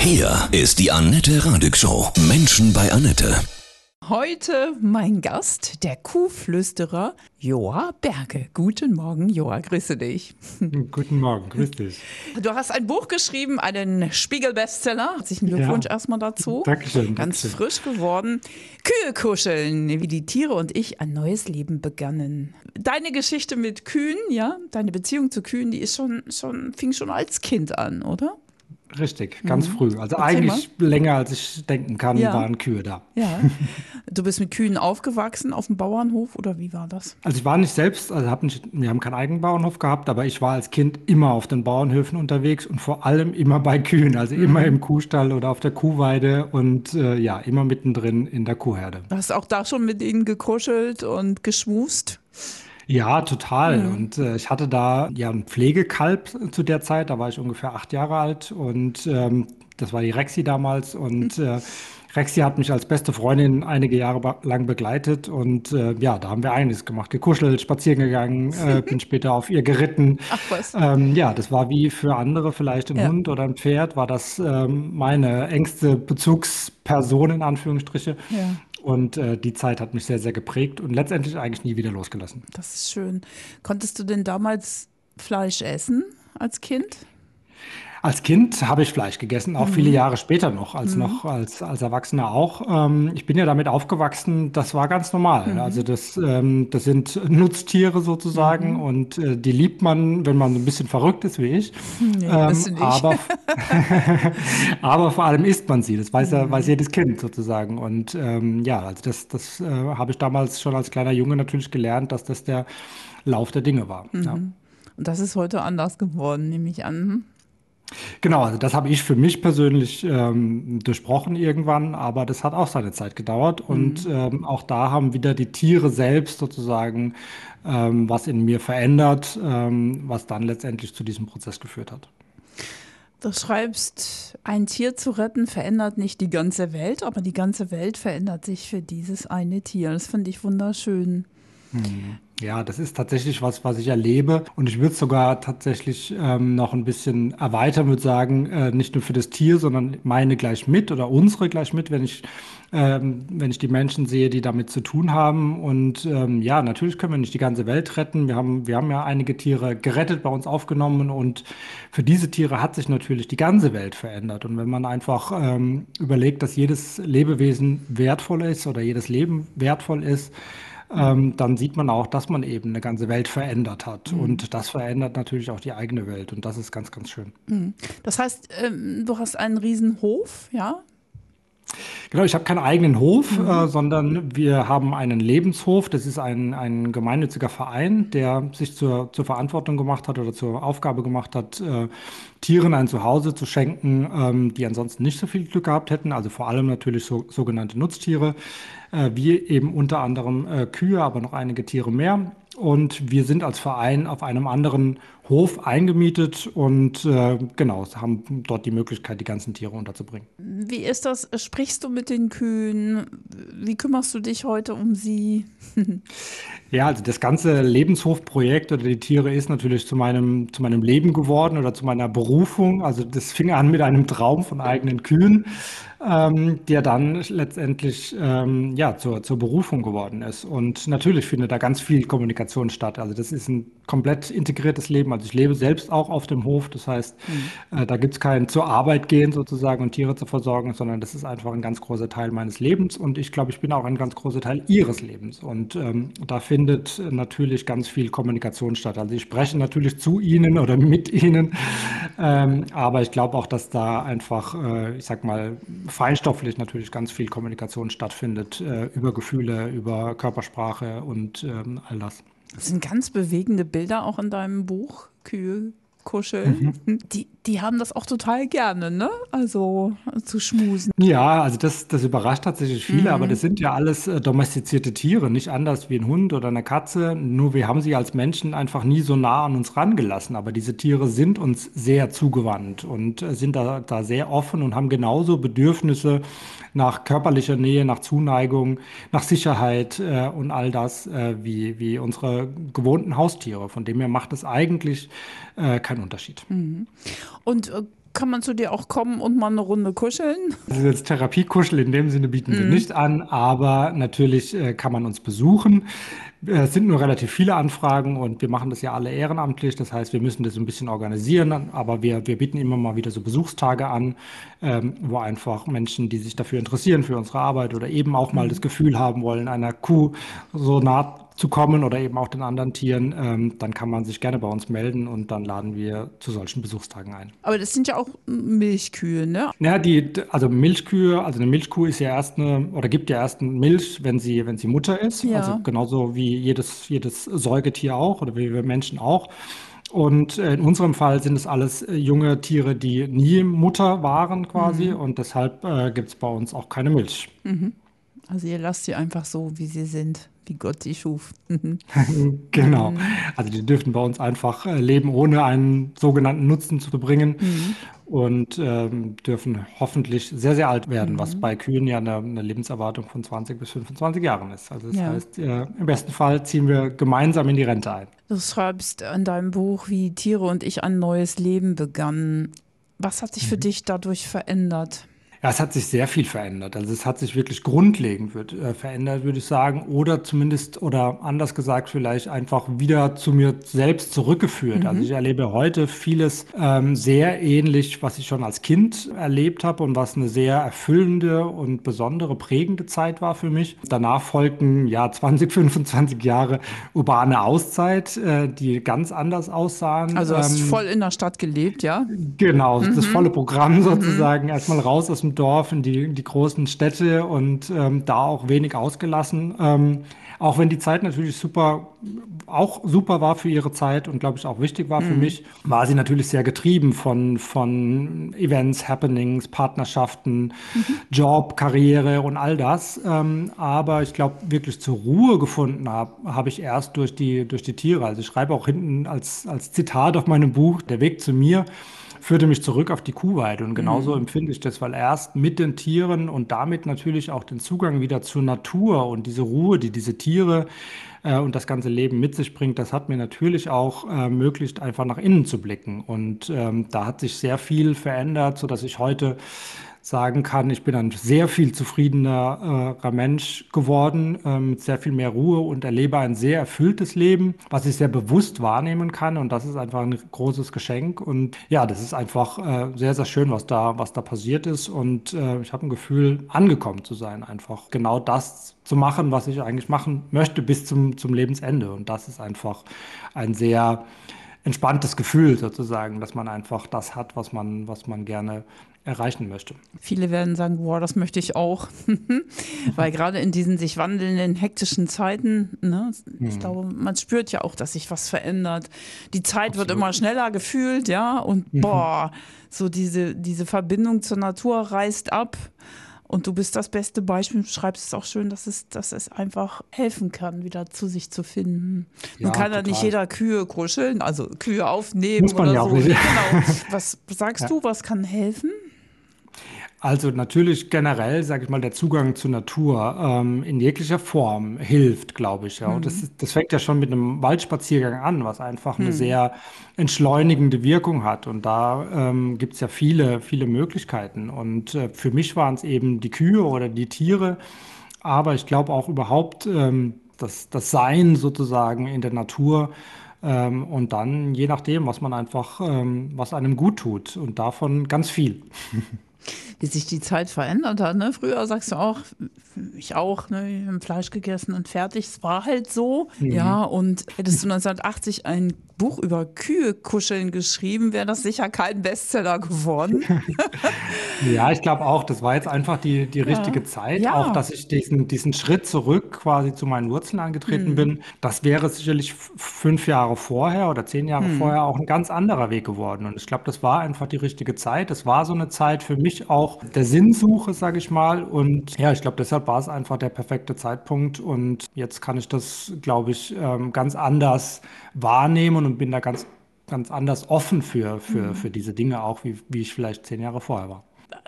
Hier ist die Annette Radig Show. Menschen bei Annette. Heute mein Gast, der Kuhflüsterer Joa Berge. Guten Morgen, Joa, grüße dich. Guten Morgen, grüß dich. Du hast ein Buch geschrieben, einen Spiegel-Bestseller. Herzlichen Glückwunsch Ja. erstmal dazu. Dankeschön, Ganz Dankeschön. frisch geworden. Kühe kuscheln, wie die Tiere und ich ein neues Leben begannen. Deine Geschichte mit Kühen, ja, deine Beziehung zu Kühen, die ist schon, schon, fing schon als Kind an, oder? Richtig, ganz früh. Also Mhm. Erzähl eigentlich länger als ich denken kann, Ja. waren Kühe da. Ja. Du bist mit Kühen aufgewachsen auf dem Bauernhof oder wie war das? Also ich war nicht selbst, also hab nicht, wir haben keinen eigenen Bauernhof gehabt, aber ich war als Kind immer auf den Bauernhöfen unterwegs und vor allem immer bei Kühen, also Mhm. immer im Kuhstall oder auf der Kuhweide und äh, ja, immer mittendrin in der Kuhherde. Du hast auch da schon mit ihnen gekuschelt und geschmust? Ja, total. Und äh, ich hatte da ja ein Pflegekalb zu der Zeit, da war ich ungefähr acht Jahre alt und ähm, das war die Rexi damals und äh, Rexi hat mich als beste Freundin einige Jahre lang begleitet und äh, ja, da haben wir einiges gemacht, gekuschelt, spazieren gegangen, äh, bin später auf ihr geritten. Ach was. Ähm, ja, das war wie für andere vielleicht ein Ja. Hund oder ein Pferd, war das ähm, meine engste Bezugsperson in Anführungsstriche. Ja. Und äh, die Zeit hat mich sehr, sehr geprägt und letztendlich eigentlich nie wieder losgelassen. Das ist schön. Konntest du denn damals Fleisch essen als Kind? Als Kind habe ich Fleisch gegessen, auch viele Jahre später noch, als noch als, als Erwachsener auch. Ähm, ich bin ja damit aufgewachsen, das war ganz normal. Also das, ähm, das sind Nutztiere sozusagen und äh, die liebt man, wenn man so ein bisschen verrückt ist wie ich. Nee, Ähm, aber, aber vor allem isst man sie, das weiß, ja, weiß jedes Kind sozusagen. Und ähm, ja, also das, das äh, habe ich damals schon als kleiner Junge natürlich gelernt, dass das der Lauf der Dinge war. Ja. Und das ist heute anders geworden, nehme ich an. Genau, also das habe ich für mich persönlich ähm, durchbrochen irgendwann, aber das hat auch seine Zeit gedauert und ähm, auch da haben wieder die Tiere selbst sozusagen ähm, was in mir verändert, ähm, was dann letztendlich zu diesem Prozess geführt hat. Du schreibst, ein Tier zu retten verändert nicht die ganze Welt, aber die ganze Welt verändert sich für dieses eine Tier. Das finde ich wunderschön. Ja, das ist tatsächlich was, was ich erlebe. Und ich würde es sogar tatsächlich ähm, noch ein bisschen erweitern, würde sagen, äh, nicht nur für das Tier, sondern meine gleich mit oder unsere gleich mit, wenn ich, ähm, wenn ich die Menschen sehe, die damit zu tun haben. Und ähm, ja, natürlich können wir nicht die ganze Welt retten. Wir haben, wir haben ja einige Tiere gerettet, bei uns aufgenommen. Und für diese Tiere hat sich natürlich die ganze Welt verändert. Und wenn man einfach ähm, überlegt, dass jedes Lebewesen wertvoll ist oder jedes Leben wertvoll ist, ähm, dann sieht man auch, dass man eben eine ganze Welt verändert hat. Und das verändert natürlich auch die eigene Welt. Und das ist ganz, ganz schön. Das heißt, ähm, du hast einen riesen Hof, ja? Genau, ich habe keinen eigenen Hof, äh, sondern wir haben einen Lebenshof. Das ist ein, ein gemeinnütziger Verein, der sich zur, zur Verantwortung gemacht hat oder zur Aufgabe gemacht hat, äh, Tieren ein Zuhause zu schenken, ähm, die ansonsten nicht so viel Glück gehabt hätten. Also vor allem natürlich so, sogenannte Nutztiere, äh, wie eben unter anderem äh, Kühe, aber noch einige Tiere mehr. Und wir sind als Verein auf einem anderen Hof eingemietet und äh, genau, haben dort die Möglichkeit, die ganzen Tiere unterzubringen. Wie ist das? Sprichst du mit den Kühen? Wie kümmerst du dich heute um sie? Ja, also das ganze Lebenshofprojekt oder die Tiere ist natürlich zu meinem, zu meinem Leben geworden oder zu meiner Berufung. Also das fing an mit einem Traum von eigenen Kühen, ähm, der dann letztendlich ähm, ja, zur, zur Berufung geworden ist. Und natürlich findet da ganz viel Kommunikation statt. Also das ist ein komplett integriertes Leben. Also ich lebe selbst auch auf dem Hof. Das heißt, äh, da gibt es kein zur Arbeit gehen sozusagen und Tiere zu versorgen, sondern das ist einfach ein ganz großer Teil meines Lebens. Und ich glaube, ich bin auch ein ganz großer Teil ihres Lebens. Und ähm, da findet natürlich ganz viel Kommunikation statt. Also ich spreche natürlich zu ihnen oder mit ihnen. Ähm, aber ich glaube auch, dass da einfach, äh, ich sag mal, feinstofflich natürlich ganz viel Kommunikation stattfindet äh, über Gefühle, über Körpersprache und ähm, all das. Das sind ganz bewegende Bilder auch in deinem Buch, Kühe kuscheln. Die, die haben das auch total gerne, ne? Also zu schmusen. Ja, also das, das überrascht tatsächlich viele, aber das sind ja alles äh, domestizierte Tiere, nicht anders wie ein Hund oder eine Katze. Nur wir haben sie als Menschen einfach nie so nah an uns rangelassen. Aber diese Tiere sind uns sehr zugewandt und äh, sind da, da sehr offen und haben genauso Bedürfnisse nach körperlicher Nähe, nach Zuneigung, nach Sicherheit äh, und all das äh, wie, wie unsere gewohnten Haustiere. Von dem her macht es eigentlich äh, keinen Unterschied. Und äh, kann man zu dir auch kommen und mal eine Runde kuscheln? Also jetzt Therapiekuschel in dem Sinne bieten wir nicht an, aber natürlich äh, kann man uns besuchen. Äh, Es sind nur relativ viele Anfragen und wir machen das ja alle ehrenamtlich. Das heißt, wir müssen das ein bisschen organisieren, aber wir, wir bieten immer mal wieder so Besuchstage an, ähm, wo einfach Menschen, die sich dafür interessieren, für unsere Arbeit oder eben auch mal das Gefühl haben wollen, einer Kuh so nah zu kommen oder eben auch den anderen Tieren, ähm, dann kann man sich gerne bei uns melden und dann laden wir zu solchen Besuchstagen ein. Aber das sind ja auch Milchkühe, ne? Ja, die, also Milchkühe, also eine Milchkuh ist ja erst eine, oder gibt ja erst eine Milch, wenn sie, wenn sie Mutter ist. Ja. Also genauso wie jedes, jedes Säugetier auch oder wie wir Menschen auch. Und äh, in unserem Fall sind es alles äh, junge Tiere, die nie Mutter waren quasi und deshalb äh, gibt es bei uns auch keine Milch. Also ihr lasst sie einfach so, wie sie sind, wie Gott sie schuf. Genau. Also die dürfen bei uns einfach äh, leben, ohne einen sogenannten Nutzen zu bringen und ähm, dürfen hoffentlich sehr, sehr alt werden, was bei Kühen ja eine, eine Lebenserwartung von 20 bis 25 Jahren ist. Also das Ja. heißt, äh, im besten Fall ziehen wir gemeinsam in die Rente ein. Du schreibst in deinem Buch, wie Tiere und ich ein neues Leben begannen. Was hat sich für dich dadurch verändert? Ja, es hat sich sehr viel verändert. Also es hat sich wirklich grundlegend wird, äh, verändert, würde ich sagen. Oder zumindest, oder anders gesagt, vielleicht einfach wieder zu mir selbst zurückgeführt. Also ich erlebe heute vieles ähm, sehr ähnlich, was ich schon als Kind erlebt habe und was eine sehr erfüllende und besondere, prägende Zeit war für mich. Danach folgten ja 20, 25 Jahre urbane Auszeit, äh, die ganz anders aussahen. Also hast Ähm, voll in der Stadt gelebt, ja? Genau, das volle Programm sozusagen. Erstmal raus aus dem Dorf in die, in die großen Städte und ähm, da auch wenig ausgelassen. Ähm, auch wenn die Zeit natürlich super, auch super war für ihre Zeit und glaube ich auch wichtig war für mich, war sie natürlich sehr getrieben von, von Events, Happenings, Partnerschaften, Job, Karriere und all das. Ähm, aber ich glaube, wirklich zur Ruhe gefunden habe, habe ich erst durch die, durch die Tiere. Also ich schreibe auch hinten als, als Zitat auf meinem Buch, der Weg zu mir führte mich zurück auf die Kuhweide. Und genauso empfinde ich das, weil erst mit den Tieren und damit natürlich auch den Zugang wieder zur Natur und diese Ruhe, die diese Tiere äh, und das ganze Leben mit sich bringt, das hat mir natürlich auch äh, ermöglicht, einfach nach innen zu blicken. Und ähm, da hat sich sehr viel verändert, sodass ich heute sagen kann, ich bin ein sehr viel zufriedenerer Mensch geworden, äh, mit sehr viel mehr Ruhe und erlebe ein sehr erfülltes Leben, was ich sehr bewusst wahrnehmen kann. Und das ist einfach ein großes Geschenk. Und ja, das ist einfach äh, sehr, sehr schön, was da, was da passiert ist. Und äh, ich habe ein Gefühl, angekommen zu sein, einfach genau das zu machen, was ich eigentlich machen möchte bis zum, zum Lebensende. Und das ist einfach ein sehr entspanntes Gefühl sozusagen, dass man einfach das hat, was man, was man gerne erreichen möchte. Viele werden sagen, boah, das möchte ich auch. Weil gerade in diesen sich wandelnden, hektischen Zeiten, ne, ich glaube, man spürt ja auch, dass sich was verändert. Die Zeit wird immer schneller gefühlt, ja, und boah, so diese, diese Verbindung zur Natur reißt ab. Und du bist das beste Beispiel, du schreibst es auch schön, dass es, dass es einfach helfen kann, wieder zu sich zu finden. Nun Ja, kann ja nicht jeder Kühe kuscheln, also Kühe aufnehmen Muss man oder ja auch so. nicht. Genau. Was sagst du, was kann helfen? Also natürlich generell, sage ich mal, der Zugang zur Natur ähm, in jeglicher Form hilft, glaube ich. Ja. Und das, ist, das fängt ja schon mit einem Waldspaziergang an, was einfach eine sehr entschleunigende Wirkung hat. Und da ähm, gibt es ja viele, viele Möglichkeiten. Und äh, für mich waren es eben die Kühe oder die Tiere, aber ich glaube auch überhaupt ähm, das, das Sein sozusagen in der Natur. Ähm, und dann je nachdem, was man einfach, ähm, was einem gut tut. Und davon ganz viel. wie sich die Zeit verändert hat. Ne? Früher sagst du auch, ich auch, ne, ich habe Fleisch gegessen und fertig. Es war halt so. Ja, und hättest du 1980 ein Buch über Kühe kuscheln geschrieben, wäre das sicher kein Bestseller geworden. Ja, ich glaube auch, das war jetzt einfach die, die richtige Zeit. Ja. Auch, dass ich diesen, diesen Schritt zurück quasi zu meinen Wurzeln angetreten bin. Das wäre sicherlich fünf Jahre vorher oder zehn Jahre vorher auch ein ganz anderer Weg geworden. Und ich glaube, das war einfach die richtige Zeit. Das war so eine Zeit für mich auch der Sinnsuche, sage ich mal. Und ja, ich glaube, deshalb war es einfach der perfekte Zeitpunkt. Und jetzt kann ich das, glaube ich, ähm, ganz anders wahrnehmen und bin da ganz, ganz anders offen für, für, für diese Dinge auch, wie, wie ich vielleicht zehn Jahre vorher war.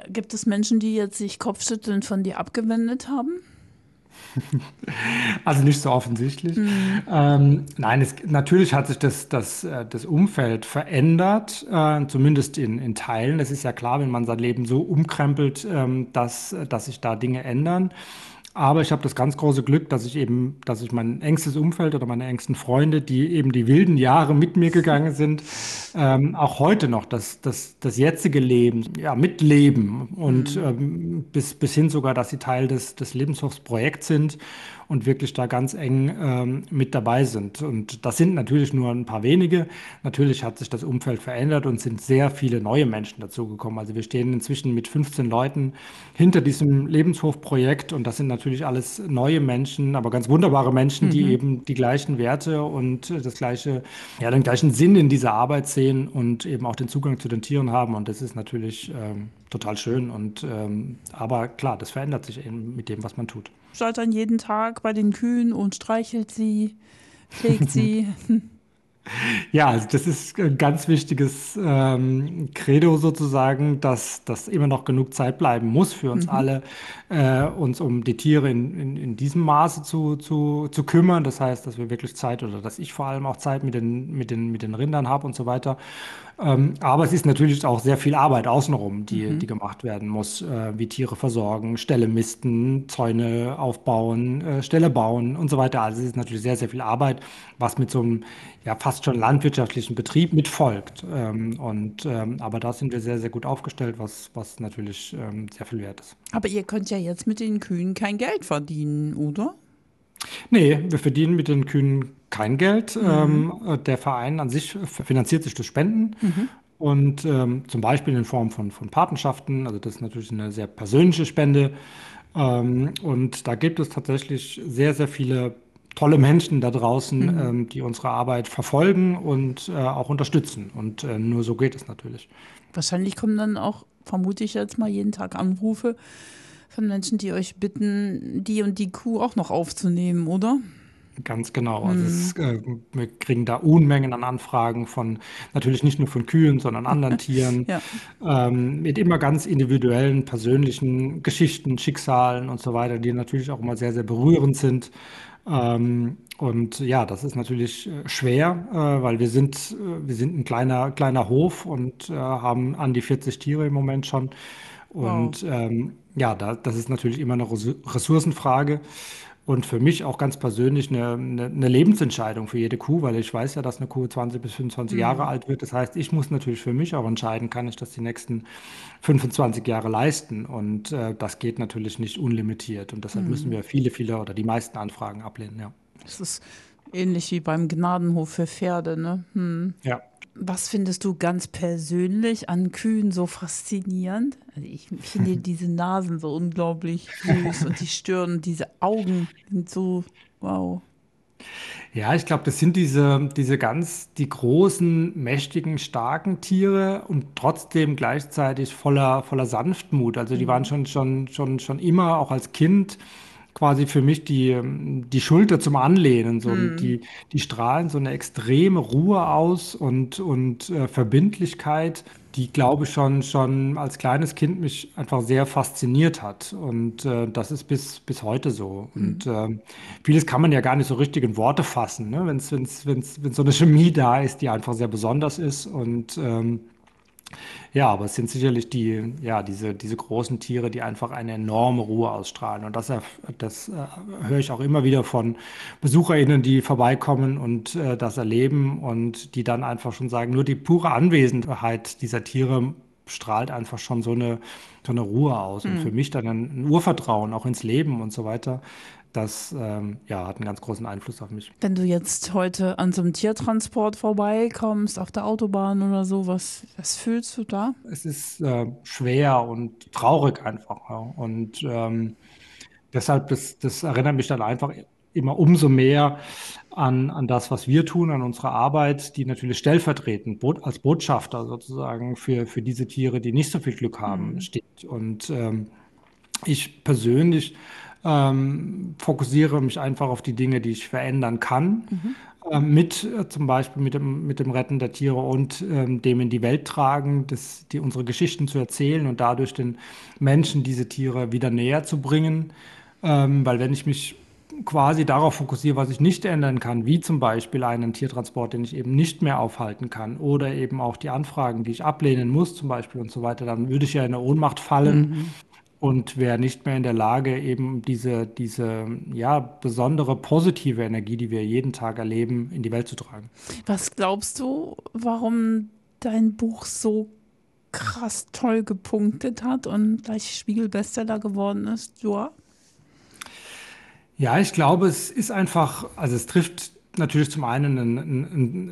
Gibt es Menschen, die jetzt sich kopfschüttelnd von dir abgewendet haben? Also nicht so offensichtlich. Mhm. Ähm, nein, es, natürlich hat sich das, das, äh, das Umfeld verändert, äh, zumindest in, in Teilen. Es ist ja klar, wenn man sein Leben so umkrempelt, ähm, dass, dass sich da Dinge ändern. Aber ich habe das ganz große Glück, dass ich eben, dass ich mein engstes Umfeld oder meine engsten Freunde, die eben die wilden Jahre mit mir gegangen sind, ähm, auch heute noch das, das, das jetzige Leben ja, mitleben und mhm. ähm, bis, bis hin sogar, dass sie Teil des, des Lebenshofsprojekts sind und wirklich da ganz eng ähm, mit dabei sind. Und das sind natürlich nur ein paar wenige. Natürlich hat sich das Umfeld verändert und sind sehr viele neue Menschen dazugekommen. Also wir stehen inzwischen mit 15 Leuten hinter diesem Lebenshofprojekt und das sind natürlich alles neue Menschen, aber ganz wunderbare Menschen, die mhm. eben die gleichen Werte und das gleiche, ja, den gleichen Sinn in dieser Arbeit sehen und eben auch den Zugang zu den Tieren haben. Und das ist natürlich ähm, total schön. Und ähm, aber klar, das verändert sich eben mit dem, was man tut. Schaut dann jeden Tag bei den Kühen und streichelt sie, pflegt sie. Ja, also das ist ein ganz wichtiges ähm, Credo sozusagen, dass, dass immer noch genug Zeit bleiben muss für uns mhm. alle, äh, uns um die Tiere in, in, in diesem Maße zu, zu, zu kümmern. Das heißt, dass wir wirklich Zeit oder dass ich vor allem auch Zeit mit den, mit den, mit den Rindern habe und so weiter. Ähm, aber es ist natürlich auch sehr viel Arbeit außenrum, die, mhm. die gemacht werden muss, äh, wie Tiere versorgen, Ställe misten, Zäune aufbauen, äh, Ställe bauen und so weiter. Also es ist natürlich sehr, sehr viel Arbeit, was mit so einem ja fast schon landwirtschaftlichen Betrieb mitfolgt. Ähm, und, ähm, aber da sind wir sehr, sehr gut aufgestellt, was, was natürlich sehr viel wert ist. Aber ihr könnt ja jetzt mit den Kühen kein Geld verdienen, oder? Nee, wir verdienen mit den Kühen kein Geld. Mhm. Ähm, äh, der Verein an sich finanziert sich durch Spenden. Mhm. Und ähm, zum Beispiel in Form von, von Patenschaften. Also das ist natürlich eine sehr persönliche Spende. Ähm, und da gibt es tatsächlich sehr, sehr viele tolle Menschen da draußen, mhm. ähm, die unsere Arbeit verfolgen und äh, auch unterstützen. Und äh, nur so geht es natürlich. Wahrscheinlich kommen dann auch, vermute ich jetzt mal, jeden Tag Anrufe von Menschen, die euch bitten, die und die Kuh auch noch aufzunehmen, oder? Ganz genau. Also es, mhm. äh, wir kriegen da Unmengen an Anfragen von natürlich nicht nur von Kühen, sondern anderen Tieren, ja. ähm, mit immer ganz individuellen, persönlichen Geschichten, Schicksalen und so weiter, die natürlich auch immer sehr, sehr berührend sind. Ähm, und ja, das ist natürlich äh, schwer, äh, weil wir sind, äh, wir sind ein kleiner, kleiner Hof und äh, haben an die 40 Tiere im Moment schon. Und wow. ähm, ja, da, das ist natürlich immer eine Ressourcenfrage. Und für mich auch ganz persönlich eine, eine, eine, Lebensentscheidung für jede Kuh, weil ich weiß ja, dass eine Kuh 20 bis 25 mhm. Jahre alt wird. Das heißt, ich muss natürlich für mich auch entscheiden, kann ich das die nächsten 25 Jahre leisten. Und äh, das geht natürlich nicht unlimitiert. Und deshalb mhm. müssen wir viele, viele oder die meisten Anfragen ablehnen, ja. Das ist ähnlich wie beim Gnadenhof für Pferde, ne? Hm. Ja. Was findest du ganz persönlich an Kühen so faszinierend? Also ich finde diese Nasen so unglaublich süß und die Stirn und diese Augen sind so wow. Ja, ich glaube, das sind diese, diese ganz, die großen, mächtigen, starken Tiere und trotzdem gleichzeitig voller, voller Sanftmut. Also die mhm. waren schon, schon, schon, schon immer, auch als Kind, quasi für mich die, die Schulter zum Anlehnen. So. Mhm. Die, die strahlen so eine extreme Ruhe aus und, und äh, Verbindlichkeit, die, glaube ich, schon, schon als kleines Kind mich einfach sehr fasziniert hat. Und äh, das ist bis, bis heute so. Mhm. Und äh, vieles kann man ja gar nicht so richtig in Worte fassen, ne? wenn so eine Chemie da ist, die einfach sehr besonders ist. Und ähm, ja, aber es sind sicherlich die, ja, diese, diese großen Tiere, die einfach eine enorme Ruhe ausstrahlen. Und das, das äh, höre ich auch immer wieder von BesucherInnen, die vorbeikommen und äh, das erleben und die dann einfach schon sagen, nur die pure Anwesenheit dieser Tiere strahlt einfach schon so eine, so eine Ruhe aus. Und mhm. für mich dann ein, ein Urvertrauen auch ins Leben und so weiter das ähm, ja, hat einen ganz großen Einfluss auf mich. Wenn du jetzt heute an so einem Tiertransport vorbeikommst, auf der Autobahn oder so, was, was fühlst du da? Es ist äh, schwer und traurig einfach. Ja. Und ähm, deshalb, das, das erinnert mich dann einfach immer umso mehr an, an das, was wir tun, an unsere Arbeit, die natürlich stellvertretend als Botschafter sozusagen für, für diese Tiere, die nicht so viel Glück haben, mhm. steht. Und ähm, ich persönlich ähm, fokussiere mich einfach auf die Dinge, die ich verändern kann. Mhm. Äh, mit äh, zum Beispiel mit dem, mit dem Retten der Tiere und ähm, dem in die Welt tragen, das, die, unsere Geschichten zu erzählen und dadurch den Menschen diese Tiere wieder näher zu bringen. Ähm, weil wenn ich mich quasi darauf fokussiere, was ich nicht ändern kann, wie zum Beispiel einen Tiertransport, den ich eben nicht mehr aufhalten kann oder eben auch die Anfragen, die ich ablehnen muss zum Beispiel und so weiter, dann würde ich ja in eine Ohnmacht fallen mhm. Und wäre nicht mehr in der Lage, eben diese, diese ja, besondere positive Energie, die wir jeden Tag erleben, in die Welt zu tragen. Was glaubst du, warum dein Buch so krass toll gepunktet hat und gleich Spiegelbestseller geworden ist, Joa? Ja, ich glaube, es ist einfach, also es trifft natürlich zum einen einen, einen,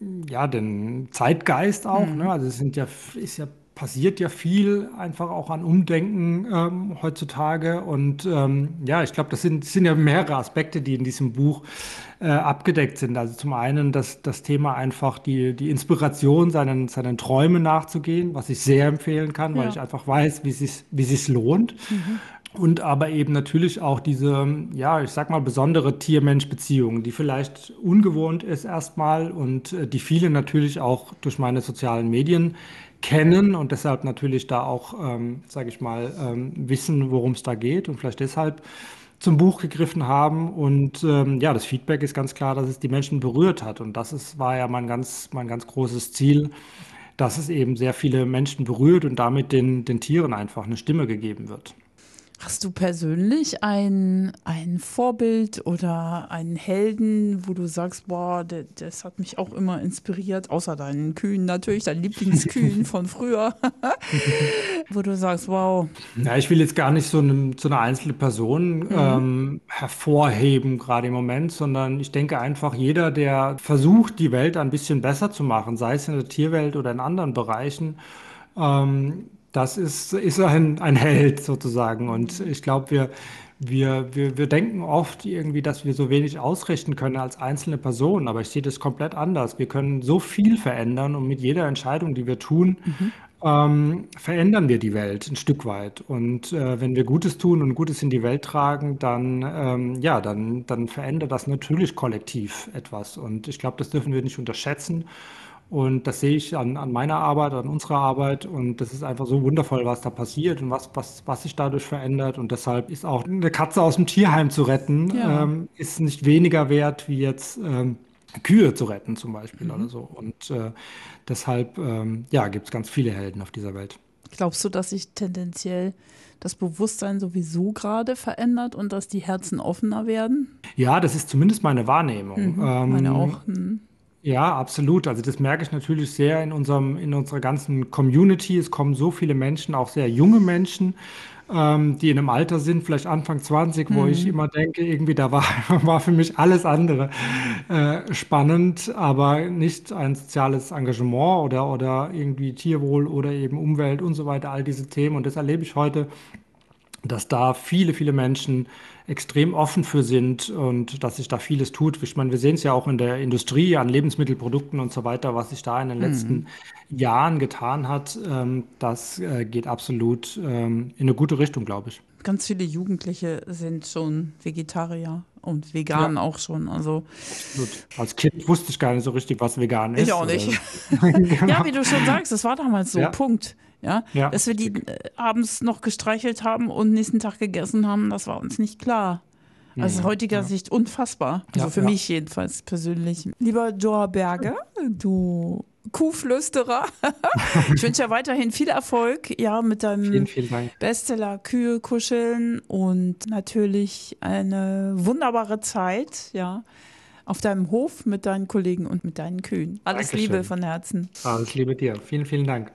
einen, ja, den Zeitgeist auch. Mhm. Ne? Also es sind ja, ist ja passiert ja viel einfach auch an Umdenken ähm, heutzutage. Und ähm, ja, ich glaube, das sind, sind ja mehrere Aspekte, die in diesem Buch äh, abgedeckt sind. Also zum einen das, das Thema einfach die, die Inspiration, seinen, seinen Träumen nachzugehen, was ich sehr empfehlen kann, ja. weil ich einfach weiß, wie es sich wie lohnt. Mhm. Und aber eben natürlich auch diese, ja, ich sag mal, besondere Tier-Mensch-Beziehung, die vielleicht ungewohnt ist erstmal und äh, die viele natürlich auch durch meine sozialen Medien kennen und deshalb natürlich da auch, ähm, sage ich mal, ähm, wissen, worum es da geht und vielleicht deshalb zum Buch gegriffen haben. Und ähm, ja, das Feedback ist ganz klar, dass es die Menschen berührt hat. Und das ist, war ja mein ganz, mein ganz großes Ziel, dass es eben sehr viele Menschen berührt und damit den, den Tieren einfach eine Stimme gegeben wird. Hast du persönlich ein, ein Vorbild oder einen Helden, wo du sagst, boah, das, das hat mich auch immer inspiriert, außer deinen Kühen natürlich, deinen Lieblingskühen von früher, wo du sagst, wow. Ja, ich will jetzt gar nicht so eine, so eine einzelne Person mhm. ähm, hervorheben, gerade im Moment, sondern ich denke einfach, jeder, der versucht, die Welt ein bisschen besser zu machen, sei es in der Tierwelt oder in anderen Bereichen, ähm, das ist, ist ein, ein Held sozusagen. Und ich glaube, wir, wir, wir, wir denken oft irgendwie, dass wir so wenig ausrichten können als einzelne Personen, aber ich sehe das komplett anders. Wir können so viel verändern und mit jeder Entscheidung, die wir tun, mhm. ähm, verändern wir die Welt ein Stück weit. Und äh, wenn wir Gutes tun und Gutes in die Welt tragen, dann, ähm, ja, dann, dann verändert das natürlich kollektiv etwas. Und ich glaube, das dürfen wir nicht unterschätzen. Und das sehe ich an, an meiner Arbeit, an unserer Arbeit. Und das ist einfach so wundervoll, was da passiert und was, was, was sich dadurch verändert. Und deshalb ist auch eine Katze aus dem Tierheim zu retten, ja. ähm, ist nicht weniger wert, wie jetzt ähm, Kühe zu retten zum Beispiel mhm. oder so. Und äh, deshalb ähm, ja, gibt es ganz viele Helden auf dieser Welt. Glaubst du, dass sich tendenziell das Bewusstsein sowieso gerade verändert und dass die Herzen offener werden? Ja, das ist zumindest meine Wahrnehmung. Mhm, meine ähm, auch. Mhm. Ja, absolut. Also das merke ich natürlich sehr in unserem, in unserer ganzen Community. Es kommen so viele Menschen, auch sehr junge Menschen, ähm, die in einem Alter sind, vielleicht Anfang 20, wo ich mhm. immer denke, irgendwie da war, war für mich alles andere äh, spannend, aber nicht ein soziales Engagement oder, oder irgendwie Tierwohl oder eben Umwelt und so weiter, all diese Themen. Und das erlebe ich heute, dass da viele, viele Menschen extrem offen für sind und dass sich da vieles tut. Ich meine, wir sehen es ja auch in der Industrie, an Lebensmittelprodukten und so weiter, was sich da in den letzten mhm. Jahren getan hat. Ähm, das äh, geht absolut ähm, in eine gute Richtung, glaube ich. Ganz viele Jugendliche sind schon Vegetarier und vegan ja. auch schon. Also Absolut. Als Kind wusste ich gar nicht so richtig, was vegan ist. Ich auch nicht. genau. Ja, wie du schon sagst, das war damals so. Ja. Punkt. Ja? ja? Dass wir die äh, abends noch gestreichelt haben und nächsten Tag gegessen haben, das war uns nicht klar. Also aus heutiger ja. Sicht unfassbar. Also ja, für mich jedenfalls persönlich. Lieber Joa Berger, du Kuhflüsterer. ich wünsche dir weiterhin viel Erfolg, ja, mit deinem vielen, vielen Bestseller Kühe kuscheln und natürlich eine wunderbare Zeit, ja, auf deinem Hof mit deinen Kollegen und mit deinen Kühen. Alles Dankeschön. Liebe von Herzen. Alles Liebe dir. Vielen, vielen Dank.